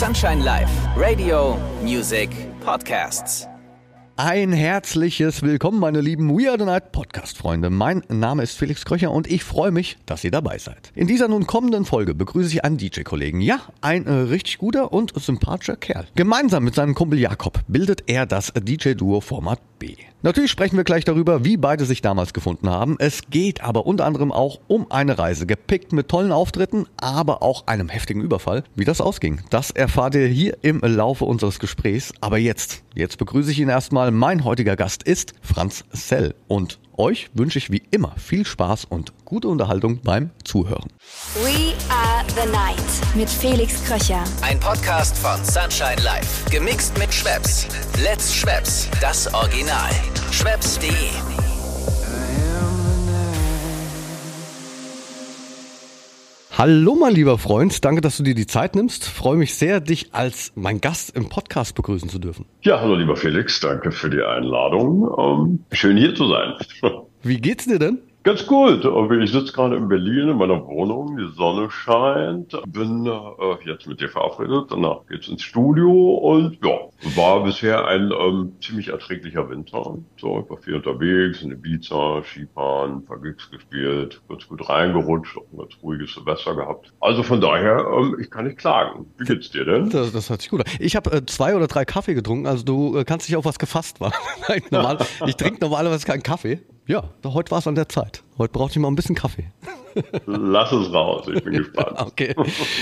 Sunshine Live, Radio, Music, Podcasts. Ein herzliches Willkommen, meine lieben We Are the Night Podcast-Freunde. Mein Name ist Felix Kröcher und ich freue mich, dass ihr dabei seid. In dieser nun kommenden Folge begrüße ich einen DJ-Kollegen. Ja, ein äh, richtig guter und sympathischer Kerl. Gemeinsam mit seinem Kumpel Jakob bildet er das DJ-Duo Format B. Natürlich sprechen wir gleich darüber, wie beide sich damals gefunden haben. Es geht aber unter anderem auch um eine Reise, gepickt mit tollen Auftritten, aber auch einem heftigen Überfall. Wie das ausging, das erfahrt ihr hier im Laufe unseres Gesprächs. Aber jetzt, jetzt begrüße ich ihn erstmal. Mein heutiger Gast ist Franz Sell und euch wünsche ich wie immer viel Spaß und gute Unterhaltung beim Zuhören. We are the night mit Felix Kröcher. Ein Podcast von Sunshine Live. Gemixt mit Schwepps. Let's Schwepps. Das Original. Schwepps.de. Hallo mein lieber Freund, danke, dass du dir die Zeit nimmst. Freue mich sehr, dich als mein Gast im Podcast begrüßen zu dürfen. Ja, hallo lieber Felix, danke für die Einladung. Ähm, schön hier zu sein. Wie geht's dir denn? Ganz gut. Ich sitze gerade in Berlin in meiner Wohnung, die Sonne scheint, bin äh, jetzt mit dir verabredet, danach geht's ins Studio und ja, war bisher ein ähm, ziemlich erträglicher Winter. So, ich war viel unterwegs, in Ibiza, Skifahren, ein paar Gigs gespielt, ganz gut reingerutscht, auch ein ganz ruhiges Silvester gehabt. Also von daher, ähm, ich kann nicht klagen. Wie geht's dir denn? Das, das hört sich gut an. Ich habe äh, zwei oder drei Kaffee getrunken, also du äh, kannst dich auf was gefasst machen. Ich trinke normalerweise keinen Kaffee. Ja, heute war es an der Zeit. Heute brauchte ich mal ein bisschen Kaffee. Lass es raus, ich bin gespannt. Okay.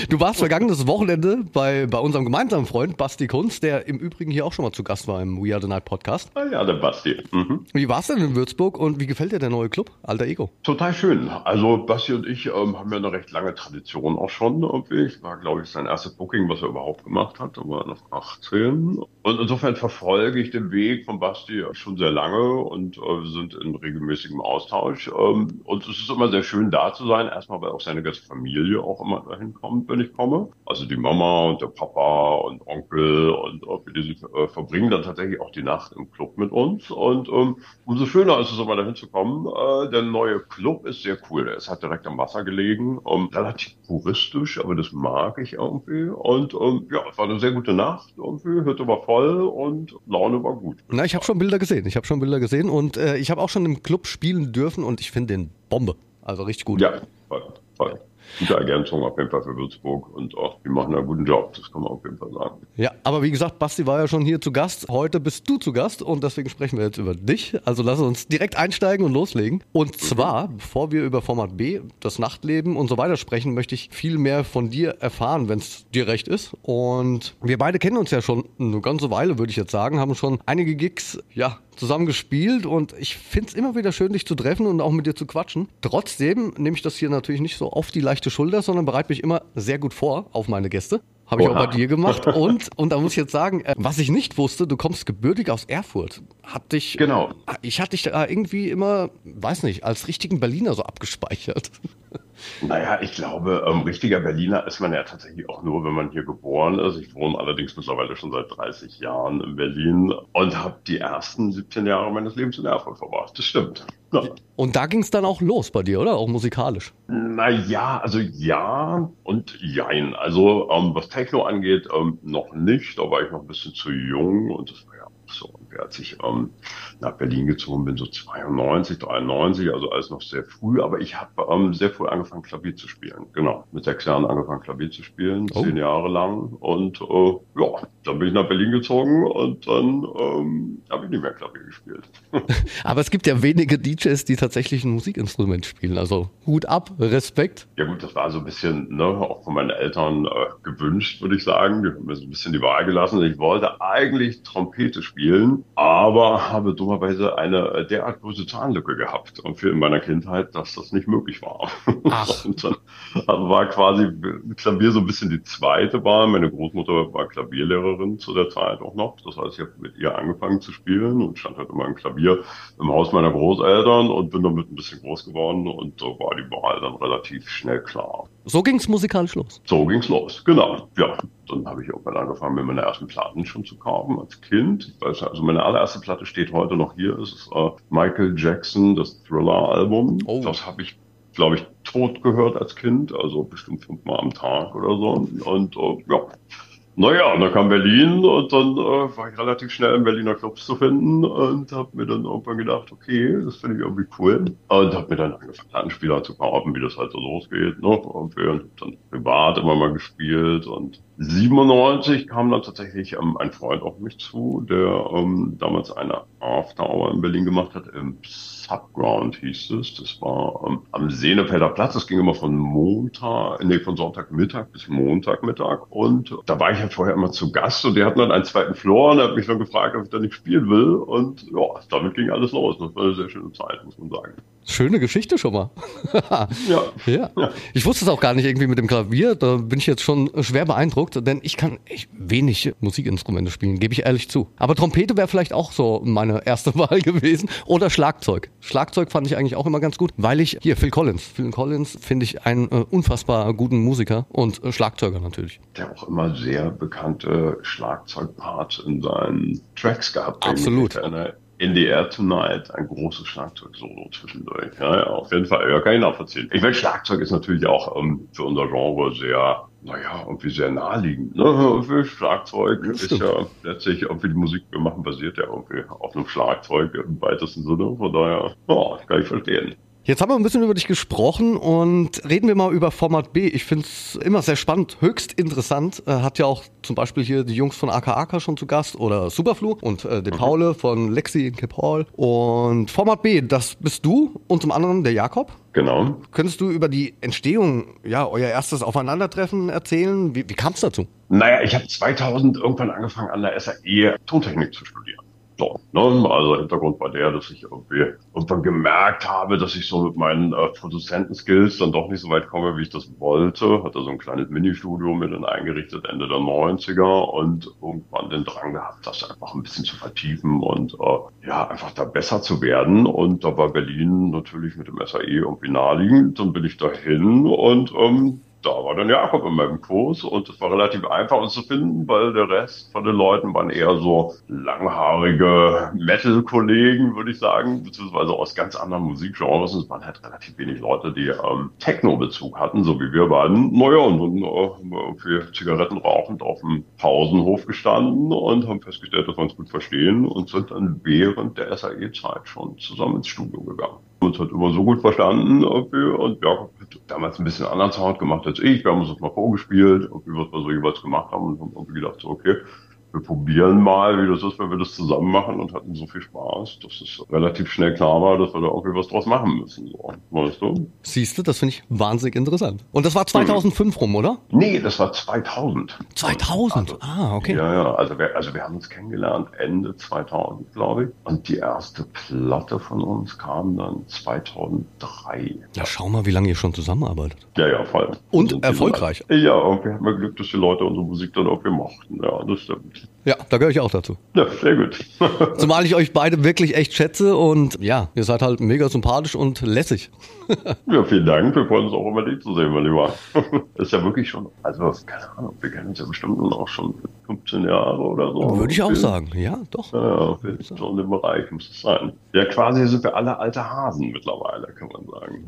Du warst vergangenes Wochenende bei, bei unserem gemeinsamen Freund Basti Kunz, der im Übrigen hier auch schon mal zu Gast war im We Are the Night Podcast. Ah ja, der Basti. Mhm. Wie war's denn in Würzburg und wie gefällt dir der neue Club, Alter Ego? Total schön. Also Basti und ich ähm, haben ja eine recht lange Tradition auch schon. Ich war, glaube ich, sein erstes Booking, was er überhaupt gemacht hat. Da war er noch 18. Und insofern verfolge ich den Weg von Basti schon sehr lange und äh, wir sind in regelmäßigem Austausch. Ähm, und es ist immer sehr schön da zu sein. Erstmal, weil auch seine ganze Familie auch immer dahin kommt, wenn ich komme. Also die Mama und der Papa und Onkel und äh, die äh, verbringen dann tatsächlich auch die Nacht im Club mit uns. Und ähm, umso schöner ist es immer dahin zu kommen. Äh, der neue Club ist sehr cool. Der ist halt direkt am Wasser gelegen. Ähm, relativ puristisch, aber das mag ich irgendwie. Und ähm, ja, es war eine sehr gute Nacht irgendwie. Hütte war voll und Laune war gut. Na, ich habe schon Bilder gesehen. Ich habe schon Bilder gesehen und äh, ich habe auch schon im Club spielen dürfen und ich finde den Bombe. Also richtig gut. Ja, voll, voll gute Ergänzung auf jeden Fall für Würzburg und auch die machen einen guten Job, das kann man auf jeden Fall sagen. Ja, aber wie gesagt, Basti war ja schon hier zu Gast. Heute bist du zu Gast und deswegen sprechen wir jetzt über dich. Also lass uns direkt einsteigen und loslegen. Und mhm. zwar, bevor wir über Format B, das Nachtleben und so weiter sprechen, möchte ich viel mehr von dir erfahren, wenn es dir recht ist. Und wir beide kennen uns ja schon eine ganze Weile, würde ich jetzt sagen, haben schon einige Gigs, ja, zusammen gespielt und ich finde es immer wieder schön, dich zu treffen und auch mit dir zu quatschen. Trotzdem nehme ich das hier natürlich nicht so auf die leichte Schulter, sondern bereite mich immer sehr gut vor auf meine Gäste. Habe ich Oha. auch bei dir gemacht. Und, und da muss ich jetzt sagen, äh, was ich nicht wusste, du kommst gebürtig aus Erfurt. Hat dich, genau. Ich hatte dich da irgendwie immer, weiß nicht, als richtigen Berliner so abgespeichert. Naja, ich glaube, ähm, richtiger Berliner ist man ja tatsächlich auch nur, wenn man hier geboren ist. Ich wohne allerdings mittlerweile schon seit 30 Jahren in Berlin und habe die ersten 17 Jahre meines Lebens in Erfurt verbracht. Das stimmt. Ja. Und da ging es dann auch los bei dir, oder? Auch musikalisch? Naja, also ja und jein. Also ähm, was Techno angeht, ähm, noch nicht. Da war ich noch ein bisschen zu jung und das war ja auch so. Als ich ähm, nach Berlin gezogen bin, so 92, 93, also alles noch sehr früh. Aber ich habe ähm, sehr früh angefangen, Klavier zu spielen. Genau, mit sechs Jahren angefangen, Klavier zu spielen, oh. zehn Jahre lang. Und äh, ja, dann bin ich nach Berlin gezogen und dann ähm, habe ich nicht mehr Klavier gespielt. aber es gibt ja wenige DJs, die tatsächlich ein Musikinstrument spielen. Also Hut ab, Respekt. Ja gut, das war so ein bisschen, ne, auch von meinen Eltern äh, gewünscht, würde ich sagen. Die haben mir so ein bisschen die Wahl gelassen. Ich wollte eigentlich Trompete spielen aber habe dummerweise eine äh, derart große Zahnlücke gehabt und für in meiner Kindheit, dass das nicht möglich war. Ach. Und dann also war quasi Klavier so ein bisschen die zweite Wahl. Meine Großmutter war Klavierlehrerin zu der Zeit auch noch. Das heißt, ich habe mit ihr angefangen zu spielen und stand halt immer im Klavier im Haus meiner Großeltern und bin damit ein bisschen groß geworden und so war die Wahl dann relativ schnell klar. So ging es musikalisch los? So ging es los, genau. Ja, dann habe ich irgendwann angefangen, mir meine ersten Platten schon zu kaufen als Kind. Weiß, also meine allererste Platte steht heute noch hier. Es ist äh, Michael Jackson, das Thriller-Album. Oh. Das habe ich, glaube ich, tot gehört als Kind, also bestimmt fünfmal am Tag oder so. Und äh, ja, Naja, und dann kam Berlin und dann äh, war ich relativ schnell in Berliner Clubs zu finden und habe mir dann irgendwann gedacht, okay, das finde ich irgendwie cool. Und habe mir dann angefangen, Anspieler zu kaufen, wie das halt so losgeht. Ne? Und haben dann privat immer mal gespielt und 97 kam dann tatsächlich ähm, ein Freund auf mich zu, der ähm, damals eine After Hour in Berlin gemacht hat, im Subground hieß es. Das war ähm, am Senefelder Platz. Das ging immer von Montag, nee, von Sonntagmittag bis Montagmittag. Und da war ich halt vorher immer zu Gast und der hat dann einen zweiten Floor und er hat mich dann gefragt, ob ich da nicht spielen will. Und ja, damit ging alles los. Das war eine sehr schöne Zeit, muss man sagen. Schöne Geschichte schon mal. ja. ja. ja. Ich wusste es auch gar nicht irgendwie mit dem Klavier. Da bin ich jetzt schon schwer beeindruckt, denn ich kann echt wenig Musikinstrumente spielen, gebe ich ehrlich zu. Aber Trompete wäre vielleicht auch so meine erste Wahl gewesen. Oder Schlagzeug. Schlagzeug fand ich eigentlich auch immer ganz gut, weil ich, hier, Phil Collins. Phil Collins finde ich einen äh, unfassbar guten Musiker und äh, Schlagzeuger natürlich. Der auch immer sehr bekannte Schlagzeugparts in seinen Tracks gehabt. Absolut. Air Tonight, ein großes Schlagzeug-Solo zwischendurch. Ja, ja, auf jeden Fall, ja, kann ich nachvollziehen. Ich meine, Schlagzeug ist natürlich auch ähm, für unser Genre sehr, naja, irgendwie sehr naheliegend. Ne? Für Schlagzeug ist ja letztlich, irgendwie die Musik wir machen, basiert ja irgendwie auf einem Schlagzeug im weitesten Sinne. Von daher, ja, kann ich verstehen. Jetzt haben wir ein bisschen über dich gesprochen und reden wir mal über Format B. Ich finde es immer sehr spannend, höchst interessant. Äh, hat ja auch zum Beispiel hier die Jungs von AKAK schon zu Gast oder Superflu und äh, den mhm. Paule von Lexi in Cape Hall. Und Format B, das bist du und zum anderen der Jakob. Genau. Könntest du über die Entstehung, ja, euer erstes Aufeinandertreffen erzählen? Wie, wie kam es dazu? Naja, ich habe 2000 irgendwann angefangen an der SAE Tontechnik zu studieren. So, ne? Also Hintergrund war der, dass ich irgendwie irgendwann gemerkt habe, dass ich so mit meinen äh, Produzentenskills dann doch nicht so weit komme, wie ich das wollte. Hatte so ein kleines Ministudio mit dann eingerichtet Ende der 90er und irgendwann den Drang gehabt, das einfach ein bisschen zu vertiefen und äh, ja, einfach da besser zu werden. Und da war Berlin natürlich mit dem SAE irgendwie naheliegend. Dann bin ich dahin und ähm, da war dann Jakob in meinem Kurs und es war relativ einfach uns zu finden, weil der Rest von den Leuten waren eher so langhaarige Metal-Kollegen, würde ich sagen, beziehungsweise aus ganz anderen Musikgenres. Es waren halt relativ wenig Leute, die ähm, Techno-Bezug hatten, so wie wir beiden. Naja, und dann äh, haben wir irgendwie Zigaretten rauchend auf dem Pausenhof gestanden und haben festgestellt, dass wir uns gut verstehen und sind dann während der SAE-Zeit schon zusammen ins Studio gegangen uns hat immer so gut verstanden und Jakob hat damals ein bisschen anderen Sound gemacht als ich. Wir haben uns das mal vorgespielt, was wir so jeweils gemacht haben und haben irgendwie gedacht, so, okay, wir probieren mal, wie das ist, wenn wir das zusammen machen und hatten so viel Spaß, dass es relativ schnell klar war, dass wir da irgendwie was draus machen müssen. So, weißt du? Siehst du, das finde ich wahnsinnig interessant. Und das war 2005 hm. rum, oder? Nee, das war 2000. 2000? Also, ah, okay. Ja, ja, also wir, also wir haben uns kennengelernt Ende 2000, glaube ich. Und die erste Platte von uns kam dann 2003. Ja, schau mal, wie lange ihr schon zusammenarbeitet. Ja, ja, voll. Und, und erfolgreich. Ja, und wir haben Glück, dass die Leute unsere Musik dann auch mochten. Ja, das stimmt. Ja, da gehöre ich auch dazu. Ja, sehr gut. Zumal ich euch beide wirklich echt schätze und ja, ihr seid halt mega sympathisch und lässig. ja, vielen Dank. Wir freuen uns auch immer, dich zu sehen, mein Lieber. Das ist ja wirklich schon, also keine Ahnung, wir kennen uns ja bestimmt auch schon 15 Jahre oder so. Würde ich auch sagen, ja, doch. Ja, ja so in dem Bereich muss es sein. Ja, quasi sind wir alle alte Hasen mittlerweile, kann man sagen.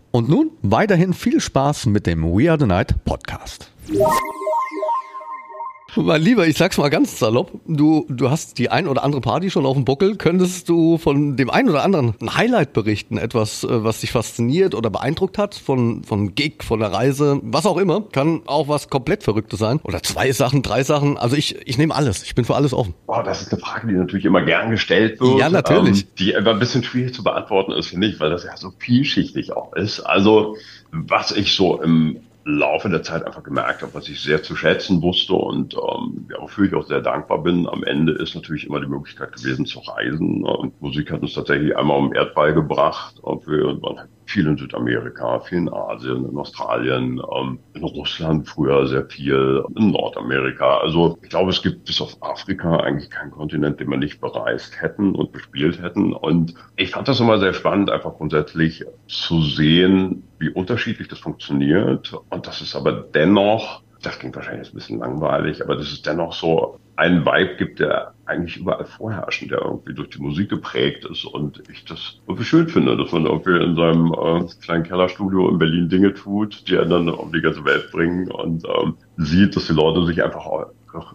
Und nun weiterhin viel Spaß mit dem We Are the Night Podcast. Mein Lieber, ich sag's mal ganz salopp, du, du hast die ein oder andere Party schon auf dem Buckel. Könntest du von dem einen oder anderen ein Highlight berichten? Etwas, äh, was dich fasziniert oder beeindruckt hat? Von, von Gig, von der Reise, was auch immer. Kann auch was komplett Verrücktes sein. Oder zwei Sachen, drei Sachen. Also ich, ich nehme alles. Ich bin für alles offen. Boah, das ist eine Frage, die natürlich immer gern gestellt wird. Ja, natürlich. Ähm, die aber ein bisschen schwierig zu beantworten ist, finde ich, weil das ja so vielschichtig auch ist. Also, was ich so im Laufe der Zeit einfach gemerkt habe, was ich sehr zu schätzen wusste und ähm, ja, wofür ich auch sehr dankbar bin. Am Ende ist natürlich immer die Möglichkeit gewesen zu reisen. Und Musik hat uns tatsächlich einmal um Erdball gebracht. Und wir waren halt viel in Südamerika, viel in Asien, in Australien, ähm, in Russland früher sehr viel, in Nordamerika. Also ich glaube, es gibt bis auf Afrika eigentlich keinen Kontinent, den wir nicht bereist hätten und bespielt hätten. Und ich fand das immer sehr spannend, einfach grundsätzlich zu sehen, wie unterschiedlich das funktioniert und dass es aber dennoch, das klingt wahrscheinlich ein bisschen langweilig, aber dass es dennoch so einen Vibe gibt, der eigentlich überall vorherrschen, der irgendwie durch die Musik geprägt ist und ich das irgendwie schön finde, dass man irgendwie in seinem äh, kleinen Kellerstudio in Berlin Dinge tut, die er dann um die ganze Welt bringen und ähm, sieht, dass die Leute sich einfach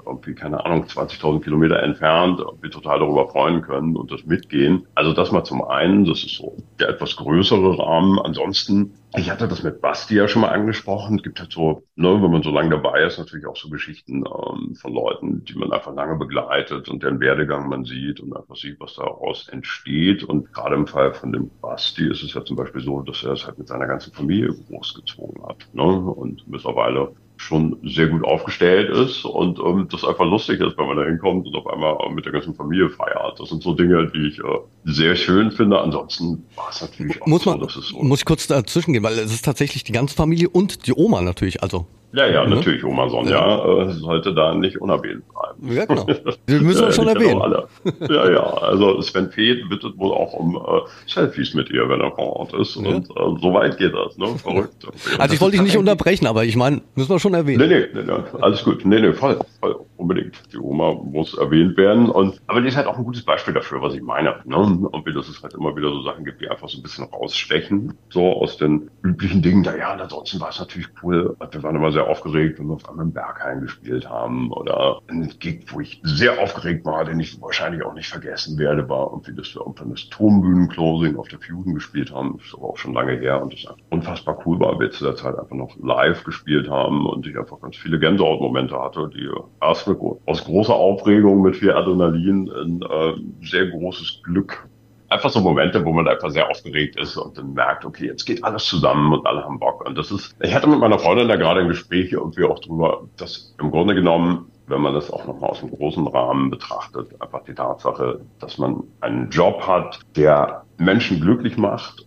irgendwie, keine Ahnung, 20.000 Kilometer entfernt, wir total darüber freuen können und das mitgehen. Also das mal zum einen, das ist so der etwas größere Rahmen. Ansonsten, ich hatte das mit Basti ja schon mal angesprochen. Es gibt halt so, ne, wenn man so lange dabei ist, natürlich auch so Geschichten ähm, von Leuten, die man einfach lange begleitet und deren Werdegang man sieht und einfach sieht, was daraus entsteht. Und gerade im Fall von dem Basti ist es ja zum Beispiel so, dass er es halt mit seiner ganzen Familie großgezogen hat. Ne? Und mittlerweile schon sehr gut aufgestellt ist und ähm, das einfach lustig ist, wenn man da hinkommt und auf einmal mit der ganzen Familie feiert. Das sind so Dinge, die ich äh, sehr schön finde. Ansonsten war es natürlich auch muss so, man, dass es so muss ich kurz dazwischen gehen, weil es ist tatsächlich die ganze Familie und die Oma natürlich, also ja, ja, ne? natürlich, Oma Sonja ja. äh, sollte da nicht unerwähnt bleiben. Ja, genau. Wir müssen wir schon erwähnen. Alle. Ja, ja, also Sven Feth bittet wohl auch um äh, Selfies mit ihr, wenn er vor Ort ist. Ja. Und äh, so weit geht das, ne? Verrückt. Also ich wollte dich nicht unterbrechen, aber ich meine, müssen wir schon erwähnen. Nee, nee, nee, nee, alles gut. Nee, nee, voll, voll, unbedingt. Die Oma muss erwähnt werden. Und aber die ist halt auch ein gutes Beispiel dafür, was ich meine. Ne? Und wie das es halt immer wieder so Sachen gibt, die einfach so ein bisschen rausstechen, so aus den üblichen Dingen. Ja, ja, ansonsten war es natürlich cool. Wir waren immer sehr aufgeregt, wenn wir auf einmal im Berghain gespielt haben. Oder ein Gig, wo ich sehr aufgeregt war, den ich wahrscheinlich auch nicht vergessen werde, war irgendwie, dass wir irgendwann das Turmbühnen-Closing auf der Fusion gespielt haben. Das ist aber auch schon lange her und das unfassbar cool war, wir zu der Zeit einfach noch live gespielt haben und ich einfach ganz viele Gänsehautmomente hatte, die erst aus großer Aufregung mit viel Adrenalin in äh, sehr großes Glück einfach so Momente, wo man einfach sehr aufgeregt ist und dann merkt, okay, jetzt geht alles zusammen und alle haben Bock. Und das ist, ich hatte mit meiner Freundin da gerade ein Gespräch irgendwie auch drüber, dass im Grunde genommen, wenn man das auch nochmal aus einem großen Rahmen betrachtet, einfach die Tatsache, dass man einen Job hat, der Menschen glücklich macht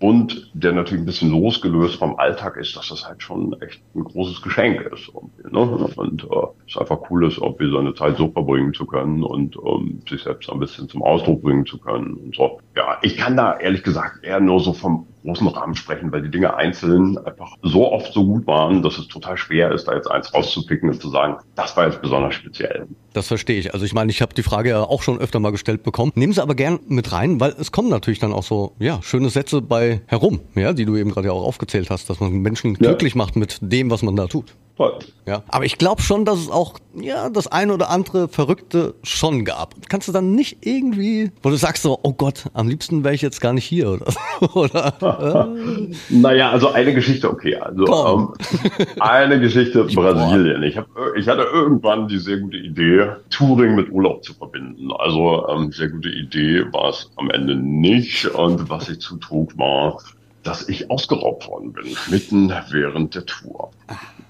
und der natürlich ein bisschen losgelöst vom Alltag ist, dass das halt schon echt ein großes Geschenk ist. Ne? Und äh, es einfach cool ist, ob wir seine Zeit so verbringen zu können und um, sich selbst ein bisschen zum Ausdruck bringen zu können und so. Ja, ich kann da ehrlich gesagt eher nur so vom großen Rahmen sprechen, weil die Dinge einzeln einfach so oft so gut waren, dass es total schwer ist, da jetzt eins rauszupicken und zu sagen, das war jetzt besonders speziell. Das verstehe ich. Also ich meine, ich habe die Frage ja auch schon öfter mal gestellt bekommen. Nehmen Sie aber gern mit rein, weil es kommen natürlich dann auch so, ja, schöne Sätze bei herum, ja, die du eben gerade ja auch aufgezählt hast, dass man Menschen ja. glücklich macht mit dem, was man da tut. Toll. Ja, aber ich glaube schon, dass es auch ja das eine oder andere Verrückte schon gab. Kannst du dann nicht irgendwie, wo du sagst so, oh Gott, am liebsten wäre ich jetzt gar nicht hier oder? oder äh? naja, also eine Geschichte, okay, also ähm, eine Geschichte Brasilien. Ich habe, ich hatte irgendwann die sehr gute Idee, Touring mit Urlaub zu verbinden. Also ähm, sehr gute Idee war es am Ende nicht und was ich zutrug war dass ich ausgeraubt worden bin, mitten während der Tour.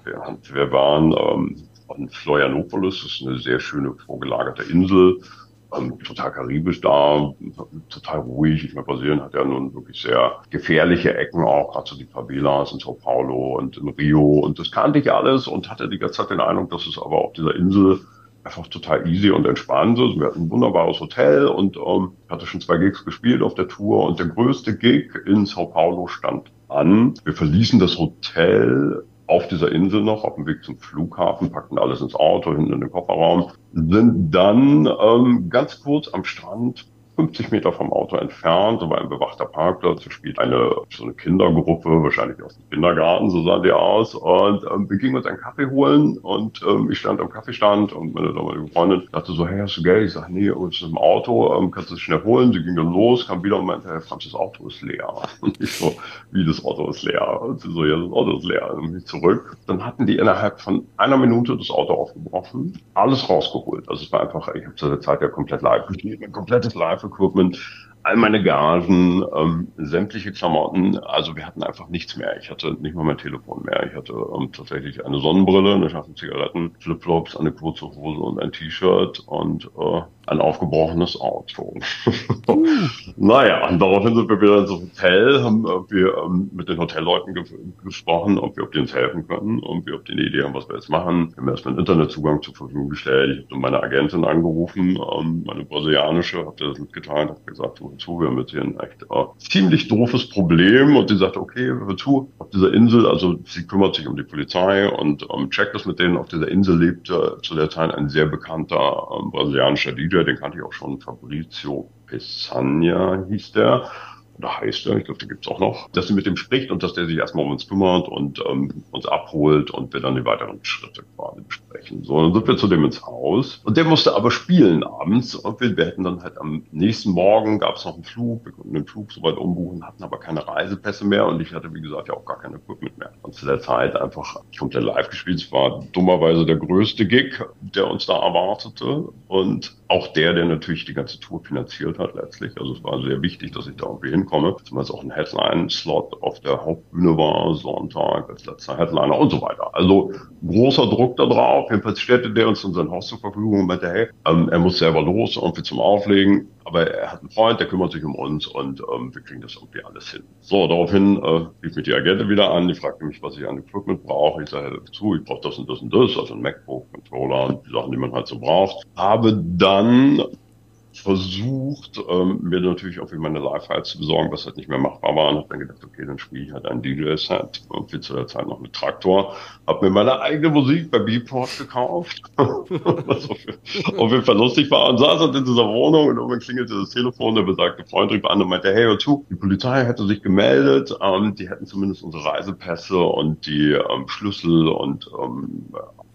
Wir, wir waren ähm, von Florianopolis, das ist eine sehr schöne vorgelagerte Insel, ähm, total karibisch da, total ruhig. Ich meine, Brasilien hat ja nun wirklich sehr gefährliche Ecken auch, gerade so die Favelas in Sao Paulo und in Rio und das kannte ich alles und hatte die ganze Zeit den Eindruck, dass es aber auf dieser Insel einfach total easy und entspannt ist. Wir hatten ein wunderbares Hotel und ähm, hatte schon zwei Gigs gespielt auf der Tour und der größte Gig in Sao Paulo stand an. Wir verließen das Hotel auf dieser Insel noch, auf dem Weg zum Flughafen, packten alles ins Auto, hinten in den Kofferraum, sind dann ähm, ganz kurz am Strand 50 Meter vom Auto entfernt, war ein bewachter Parkplatz, spielt eine, so eine Kindergruppe, wahrscheinlich aus dem Kindergarten, so sah die aus, und ähm, wir gingen uns einen Kaffee holen und ähm, ich stand am Kaffeestand und meine damalige Freundin dachte so, hey, hast du Geld? Ich sag, nee, uns ist im Auto, ähm, kannst du es schnell holen? Sie ging dann los, kam wieder und meinte, Herr Franz, das Auto ist leer. Und ich so, wie das Auto ist leer? Und sie so, ja, das Auto ist leer. Und ich zurück. Dann hatten die innerhalb von einer Minute das Auto aufgebrochen, alles rausgeholt. Also es war einfach, ich habe zu der Zeit ja komplett live gespielt, ein komplettes Live-Equipment, all meine Gagen, ähm, sämtliche Klamotten. Also wir hatten einfach nichts mehr. Ich hatte nicht mal mein Telefon mehr. Ich hatte ähm, tatsächlich eine Sonnenbrille, eine Schachtel Zigaretten, Flipflops, eine kurze Hose und ein T-Shirt und äh, ein aufgebrochenes Auto. naja, und daraufhin sind wir wieder ins Hotel, haben wir ähm, mit den Hotelleuten ge gesprochen, ob wir ob die uns helfen können und wir ob die eine Idee haben, was wir jetzt machen. Wir haben erstmal einen Internetzugang zur Verfügung gestellt. Ich habe meine Agentin angerufen, ähm, meine brasilianische, habe das mitgeteilt, habe gesagt, hör zu, wir haben jetzt hier ein echt äh, ziemlich doofes Problem und die sagte, okay, hör zu, auf dieser Insel, also sie kümmert sich um die Polizei und ähm, checkt das mit denen, auf dieser Insel lebte zu der Zeit ein sehr bekannter ähm, brasilianischer DJ, DJ, den kannte ich auch schon, Fabrizio Pesania hieß der. Oder heißt er, ich glaube, den gibt's auch noch, dass sie mit dem spricht und dass der sich erstmal um uns kümmert und ähm, uns abholt und wir dann die weiteren Schritte quasi besprechen. So, dann sind wir zu dem ins Haus. Und der musste aber spielen abends. Und wir, wir hätten dann halt am nächsten Morgen gab's noch einen Flug, wir konnten den Flug soweit umbuchen, hatten aber keine Reisepässe mehr. Und ich hatte, wie gesagt, ja auch gar keine Equipment mehr. Und zu der Zeit einfach komplett live gespielt. Es war dummerweise der größte Gig, der uns da erwartete. Und auch der, der natürlich die ganze Tour finanziert hat letztlich. Also es war sehr wichtig, dass ich da irgendwie hinkomme. Zumal es auch ein Headline-Slot auf der Hauptbühne war, Sonntag als letzter Headliner und so weiter. Also großer Druck da drauf. Jedenfalls stellte der uns dann sein Haus zur Verfügung und meinte, hey, ähm, er muss selber los, irgendwie zum Auflegen. Aber er hat einen Freund, der kümmert sich um uns und ähm, wir kriegen das irgendwie alles hin. So, daraufhin äh, rief mich die Agentin wieder an, die fragte mich, was ich an Equipment brauche. Ich sage, zu, ich brauche das und das und das, also ein MacBook, Controller und die Sachen, die man halt so braucht. Habe dann versucht, ähm, mir natürlich auch wie meine Live-Files zu besorgen, was halt nicht mehr machbar war. Und habe dann gedacht, okay, dann spiele ich halt ein DJ-Set, irgendwie zu der Zeit noch mit Traktor. Habe mir meine eigene Musik bei Beatport gekauft, was auf, auf jeden Fall lustig war. Und saß halt in dieser Wohnung und irgendwann klingelte das Telefon, der besagte Freund rief an und meinte, hey, hör zu, die Polizei hätte sich gemeldet, ähm, die hätten zumindest unsere Reisepässe und die ähm, Schlüssel und ähm,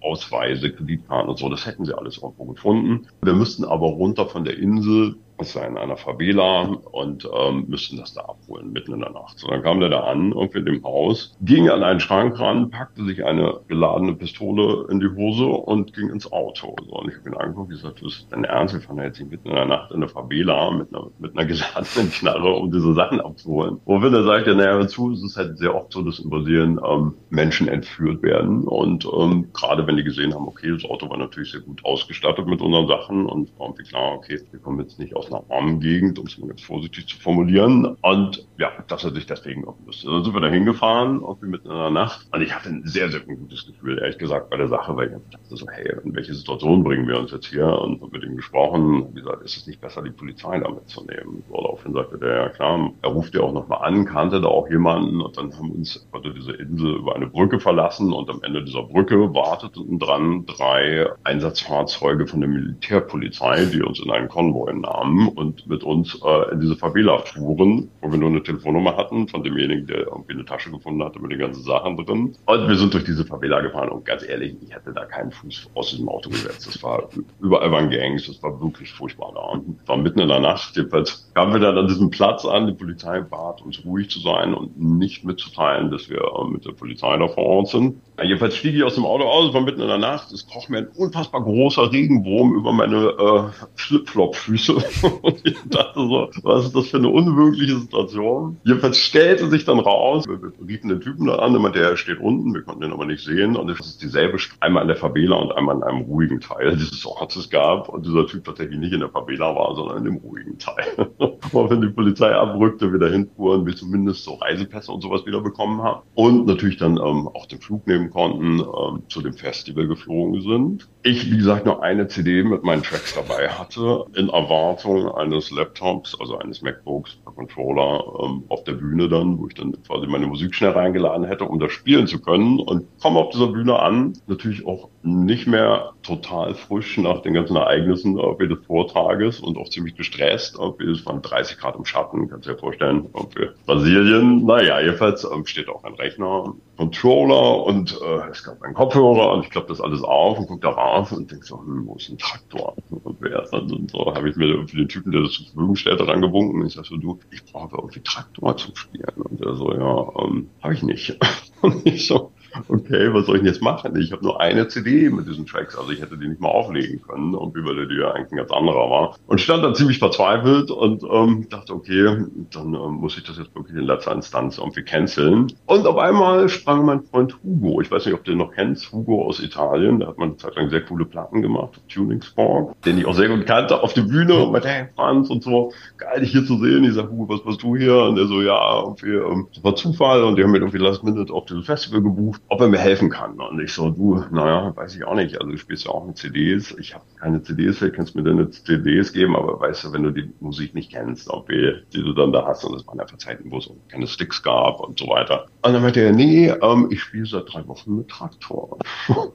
Ausweise, Kreditkarten und so, das hätten sie alles irgendwo gefunden. Wir müssten aber runter von der Insel es war in einer Favela und ähm, müssten das da abholen, mitten in der Nacht. So, dann kam der da an, irgendwie dem Haus, ging an einen Schrank ran, packte sich eine geladene Pistole in die Hose und ging ins Auto. So, und ich habe ihn angeguckt, ich sagte, das ist dein Ernst, wir fahren jetzt nicht mitten in der Nacht in der Favela mit einer, mit einer geladenen Knarre, um diese Sachen abzuholen. Wofür er sagte, naja, dazu ist es halt sehr oft so, dass in Brasilien ähm, Menschen entführt werden und ähm, gerade wenn die gesehen haben, okay, das Auto war natürlich sehr gut ausgestattet mit unseren Sachen und war irgendwie klar, okay, wir kommen jetzt nicht aus einer armen Gegend, um es mal ganz vorsichtig zu formulieren. Und ja, dass er sich deswegen auch müsste. Dann sind wir da hingefahren, irgendwie mitten in der Nacht. Und ich hatte ein sehr, sehr gutes Gefühl, ehrlich gesagt, bei der Sache, weil ich dachte so, hey, in welche Situation bringen wir uns jetzt hier? Und mit ihm gesprochen und gesagt, ist es nicht besser, die Polizei damit zu nehmen? So, daraufhin sagte der, ja klar, er ruft ja auch nochmal an, kannte da auch jemanden. Und dann haben uns also diese Insel über eine Brücke verlassen und am Ende dieser Brücke warteten dran drei Einsatzfahrzeuge von der Militärpolizei, die uns in einen Konvoi nahmen und mit uns äh, in diese Favela fuhren, wo wir nur eine Telefonnummer hatten von demjenigen, der irgendwie eine Tasche gefunden hatte mit den ganzen Sachen drin. Und wir sind durch diese Favela gefahren und ganz ehrlich, ich hätte da keinen Fuß aus diesem Auto gesetzt. Das war überall waren Gangs, das war wirklich furchtbar da. Und war mitten in der Nacht. Jedenfalls kamen wir dann an diesem Platz an. Die Polizei bat uns ruhig zu sein und nicht mitzuteilen, dass wir äh, mit der Polizei da vor Ort sind. Ja, jedenfalls stieg ich aus dem Auto aus, war mitten in der Nacht. Es kroch mir ein unfassbar großer Regenwurm über meine äh, Flipflop-Füße. Und ich dachte so, was ist das für eine unmögliche Situation? Jedenfalls stellte sich dann raus, wir, riefen den Typen da an, immer der steht unten, wir konnten ihn aber nicht sehen. Und es ist dieselbe, einmal an der Favela und einmal an einem ruhigen Teil dieses Ortes gab. Und dieser Typ tatsächlich nicht in der Favela war, sondern in dem ruhigen Teil. und wenn die Polizei abrückte, wir dahin fuhren, wir zumindest so Reisepässe und sowas wieder bekommen haben. Und natürlich dann ähm, auch den Flug nehmen konnten, ähm, zu dem Festival geflogen sind. Ich, wie gesagt, nur eine CD mit meinen Tracks dabei hatte, in Erwartung eines Laptops, also eines MacBooks, Controller ähm, auf der Bühne dann, wo ich dann quasi meine Musik schnell reingeladen hätte, um das spielen zu können und komme auf dieser Bühne an, natürlich auch nicht mehr total frisch nach den ganzen Ereignissen äh, des Vortrages und auch ziemlich gestresst. Äh, es waren 30 Grad im Schatten, kannst du dir vorstellen. Äh, Brasilien, naja, jedenfalls äh, steht auch ein Rechner, Controller und äh, es gab einen Kopfhörer und ich klappe das alles auf und gucke darauf und denke so, hm, wo ist ein Traktor? Und wer ist das? Und so habe ich mir für den Typen, der das zur Verfügung stellte, rangewunken. Ich sag so, du, ich brauche irgendwie Traktor zum Spielen. Und er so, ja, ähm, habe ich nicht. Und ich so, okay, was soll ich denn jetzt machen? Ich habe nur eine CD mit diesen Tracks, also ich hätte die nicht mal auflegen können, und weil die ja eigentlich ein ganz anderer war. Und stand dann ziemlich verzweifelt und ähm, dachte, okay, dann ähm, muss ich das jetzt wirklich in letzter Instanz irgendwie canceln. Und auf einmal sprang mein Freund Hugo, ich weiß nicht, ob du den noch kennst, Hugo aus Italien, der hat mal eine Zeit lang sehr coole Platten gemacht, Tuning Sport, den ich auch sehr gut kannte, auf der Bühne und meinte, hey Franz und so, geil dich hier zu sehen. Ich sag, Hugo, was machst du hier? Und der so, ja, irgendwie, ähm, das war Zufall und die haben mir irgendwie Last Minute auf dieses Festival gebucht, ob er mir helfen kann. Und ich so, du, naja, weiß ich auch nicht. Also du spielst ja auch mit CDs. Ich habe keine CDs, vielleicht kannst du mir deine CDs geben, aber weißt du, wenn du die Musik nicht kennst, ob wir, die du dann da hast, und es waren einfach Zeiten, wo es keine Sticks gab und so weiter. Und dann meinte er, nee, ähm, ich spiele seit drei Wochen mit Traktor.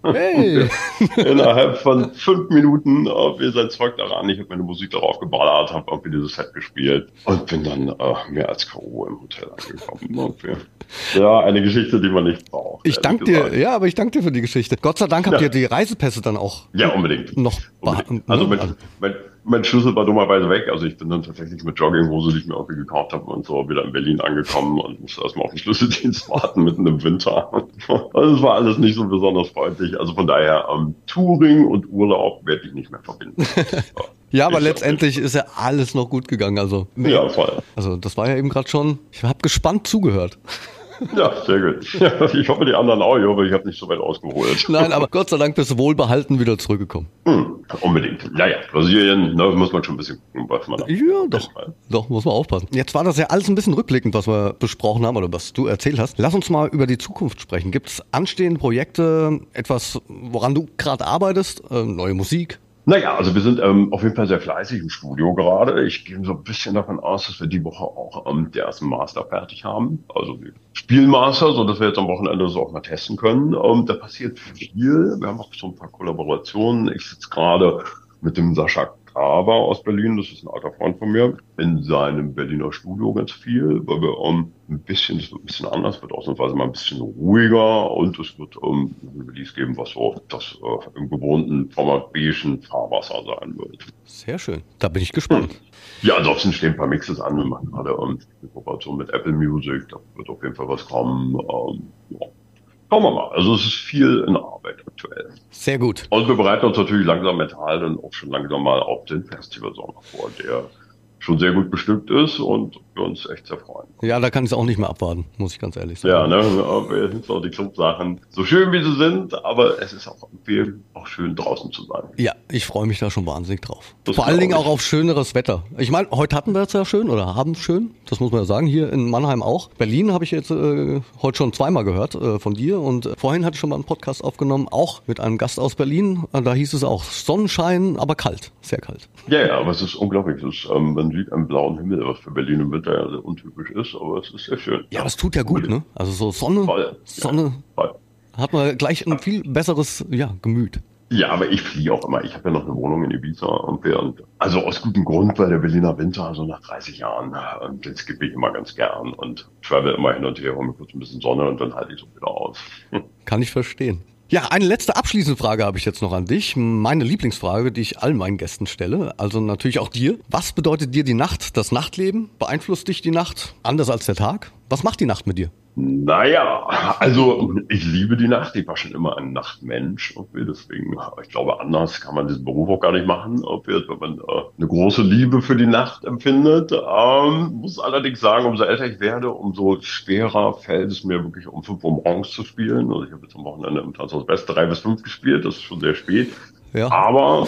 Hey. Innerhalb von fünf Minuten äh, wir sein Zeug daran. Ich habe meine Musik darauf geballert, habe irgendwie dieses Set gespielt und bin dann äh, mehr als K.O. im Hotel angekommen. Ja, eine Geschichte, die man nicht braucht. Ich danke dir, ja, aber ich danke dir für die Geschichte. Gott sei Dank habt ja. ihr die Reisepässe dann auch. Ja, unbedingt. Noch unbedingt. Also, mein, mein, mein Schlüssel war dummerweise weg. Also ich bin dann tatsächlich mit Jogginghose, die ich mir irgendwie gekauft habe und so wieder in Berlin angekommen und musste erstmal auf den Schlüsseldienst warten mitten im Winter. Also es war alles nicht so besonders freundlich. Also von daher, ähm, Touring und Urlaub werde ich nicht mehr verbinden. Ja, aber letztendlich ist ja alles noch gut gegangen. Also, ja, voll. Also das war ja eben gerade schon. Ich habe gespannt zugehört. Ja, sehr gut. Ich hoffe, die anderen auch, ich hoffe, ich habe nicht so weit ausgeholt. Nein, aber Gott sei Dank bist du wohlbehalten wieder zurückgekommen. Hm, unbedingt. Ja, ja, Brasilien, da muss man schon ein bisschen gucken, was man Ja, doch. Doch, muss man aufpassen. Jetzt war das ja alles ein bisschen rückblickend, was wir besprochen haben oder was du erzählt hast. Lass uns mal über die Zukunft sprechen. Gibt es anstehende Projekte, etwas, woran du gerade arbeitest? Äh, neue Musik? Naja, also wir sind ähm, auf jeden Fall sehr fleißig im Studio gerade. Ich gehe so ein bisschen davon aus, dass wir die Woche auch ähm, den ersten Master fertig haben. Also Spielmaster, so dass wir jetzt am Wochenende so auch mal testen können. Ähm, da passiert viel. Wir haben auch so ein paar Kollaborationen. Ich sitze gerade mit dem Sascha Graber aus Berlin, das ist ein alter Freund von mir, in seinem Berliner Studio ganz viel, weil wir um, ein bisschen, das wird ein bisschen anders, wird ausnahmsweise mal ein bisschen ruhiger und es wird um, ein Release geben, was so das äh, im gewohnten formatischen Fahrwasser sein wird. Sehr schön, da bin ich gespannt. Hm. Ja, ansonsten stehen ein paar Mixes an, wir machen gerade um, eine Kooperation mit Apple Music, da wird auf jeden Fall was kommen. Ähm, ja. Schauen wir mal. Also es ist viel in Arbeit aktuell. Sehr gut. Und wir bereiten uns natürlich langsam mental dann auch schon langsam mal auf den Festivalsommer vor, der schon sehr gut bestückt ist und wir uns echt sehr freuen. Ja, da kann ich es auch nicht mehr abwarten, muss ich ganz ehrlich sagen. Ja, ne, aber sind auch die Clubsachen so schön wie sie sind, aber es ist auch irgendwie auch schön draußen zu sein. Ja, ich freue mich da schon wahnsinnig drauf. Das Vor allen Dingen auch auf schöneres Wetter. Ich meine, heute hatten wir es ja schön oder haben es schön, das muss man ja sagen, hier in Mannheim auch. Berlin habe ich jetzt äh, heute schon zweimal gehört äh, von dir und äh, vorhin hatte ich schon mal einen Podcast aufgenommen, auch mit einem Gast aus Berlin. Da hieß es auch Sonnenschein, aber kalt, sehr kalt. Ja, ja, aber es ist unglaublich. Es ist, ähm, man sieht einen blauen Himmel, was für Berlin im Winter ja sehr untypisch ist, aber es ist sehr schön. Ja, das tut ja gut, ne? Also so Sonne, Voll. Sonne, ja, hat man gleich ein viel besseres ja, Gemüt. Ja, aber ich fliege auch immer. Ich habe ja noch eine Wohnung in Ibiza und während, also aus gutem Grund, weil der Berliner Winter, also nach 30 Jahren, den skippe ich immer ganz gern und travel immer hin und her, hole mir kurz ein bisschen Sonne und dann halte ich so wieder aus. Kann ich verstehen. Ja, eine letzte abschließende Frage habe ich jetzt noch an dich. Meine Lieblingsfrage, die ich all meinen Gästen stelle, also natürlich auch dir. Was bedeutet dir die Nacht, das Nachtleben? Beeinflusst dich die Nacht anders als der Tag? Was macht die Nacht mit dir? Naja, also ich liebe die Nacht. Ich war schon immer ein Nachtmensch. Okay, deswegen, ich glaube, anders kann man diesen Beruf auch gar nicht machen, okay, wenn man äh, eine große Liebe für die Nacht empfindet. Ähm, muss allerdings sagen, umso älter ich werde, umso schwerer fällt es mir wirklich um 5 Uhr morgens zu spielen. Also ich habe jetzt am Wochenende im Tanzhaus Best drei bis fünf gespielt. Das ist schon sehr spät. Ja. Aber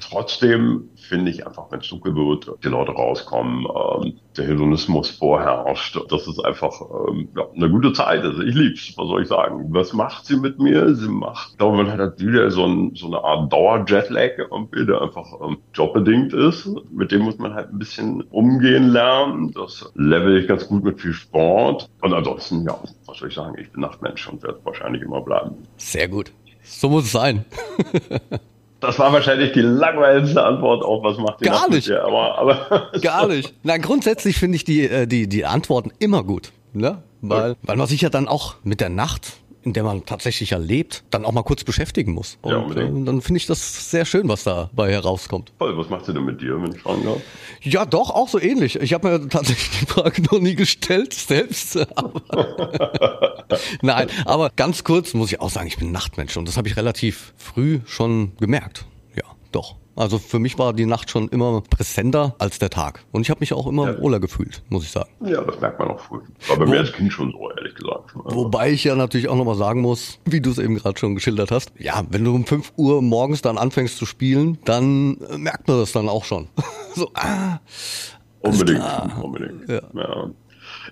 Trotzdem finde ich einfach, wenn es dunkel wird, die Leute rauskommen, ähm, der Hedonismus vorherrscht. Das ist einfach ähm, ja, eine gute Zeit. Also ich lieb's, was soll ich sagen? Was macht sie mit mir? Sie macht, glaube, man hat halt wieder so, ein, so eine Art Dauer-Jetlag, der einfach ähm, jobbedingt ist. Mit dem muss man halt ein bisschen umgehen lernen. Das level ich ganz gut mit viel Sport. Und ansonsten, ja, was soll ich sagen? Ich bin Nachtmensch und werde wahrscheinlich immer bleiben. Sehr gut. So muss es sein. Das war wahrscheinlich die langweiligste Antwort auf was macht die Gar Nacht nicht. Dir, aber, aber Gar nicht. Na, grundsätzlich finde ich die, äh, die, die Antworten immer gut. Ne? Weil, weil man sich ja dann auch mit der Nacht in der man tatsächlich ja lebt, dann auch mal kurz beschäftigen muss. Und ja, unbedingt. Äh, dann finde ich das sehr schön, was dabei herauskommt. Voll, was macht sie denn mit dir, wenn ich fragen darf? Ja, doch, auch so ähnlich. Ich habe mir tatsächlich die Frage noch nie gestellt selbst. Aber Nein, aber ganz kurz muss ich auch sagen, ich bin Nachtmensch und das habe ich relativ früh schon gemerkt. Ja, doch. Also für mich war die Nacht schon immer präsenter als der Tag. Und ich habe mich auch immer Ja. wohler gefühlt, muss ich sagen. Ja, das merkt man auch früh. War bei Wo- mir als Kind schon so, ehrlich gesagt. Wobei ich ja natürlich auch nochmal sagen muss, wie du es eben gerade schon geschildert hast, ja, wenn du um 5 Uhr morgens dann anfängst zu spielen, dann äh, merkt man das dann auch schon. so, ah, Unbedingt, unbedingt. Ja. Ja.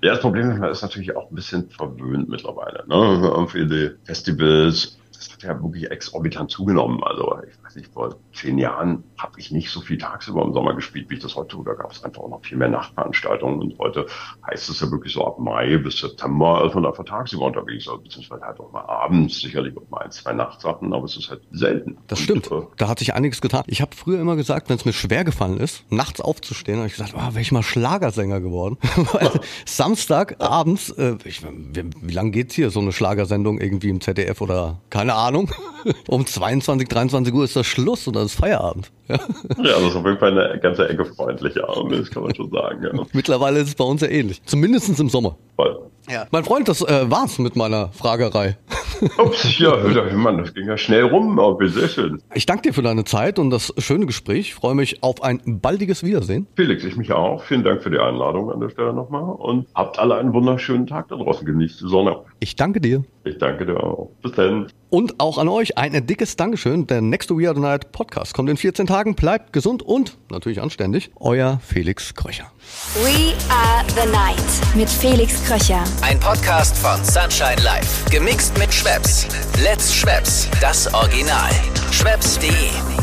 ja. das Problem ist, man ist natürlich auch ein bisschen verwöhnt mittlerweile. Ne? Irgendwie die Festivals, das hat ja wirklich exorbitant zugenommen. Also ich weiß nicht, vor zehn Jahren habe ich nicht so viel tagsüber im Sommer gespielt, wie ich das heute tue. Da gab es einfach auch noch viel mehr Nachtveranstaltungen. Und heute heißt es ja wirklich so ab Mai bis September ist man einfach tagsüber unterwegs, also beziehungsweise halt auch mal abends, sicherlich auch mal ein, zwei Nachtsachen, aber es ist halt selten. Das Und, stimmt. äh, Da hat sich einiges getan. Ich habe früher immer gesagt, wenn es mir schwer gefallen ist, nachts aufzustehen, habe ich gesagt, ah, wäre ich mal Schlagersänger geworden. Weil Samstag abends, äh, ich, wie, wie lange geht's hier, so eine Schlagersendung irgendwie im ZDF oder keine Ahnung. um 22, 23 Uhr ist das Schluss und dann ist Feierabend. Ja. ja, das ist auf jeden Fall eine ganze Ecke freundlicher, das kann man schon sagen. Ja. Mittlerweile ist es bei uns ja ähnlich. Zumindest im Sommer. Voll. Ja. Mein Freund, das äh, war's mit meiner Fragerei. Ups, ja, ja, Mann, das ging ja schnell rum, aber sehr schön. Ich danke dir für deine Zeit und das schöne Gespräch. Ich freue mich auf ein baldiges Wiedersehen. Felix, ich mich auch. Vielen Dank für die Einladung an der Stelle nochmal und habt alle einen wunderschönen Tag da draußen. Genießt die Sonne. Ich danke dir. Ich danke dir auch. Bis dann. Und auch an euch ein dickes Dankeschön. Der nächste We Are the Night Podcast kommt in 14 Tagen. Bleibt gesund und natürlich anständig. Euer Felix Kröcher. We Are the Night mit Felix Kröcher. Ein Podcast von Sunshine Life. Gemixt mit Schwepps. Let's Schwepps. Das Original. Schwepps.de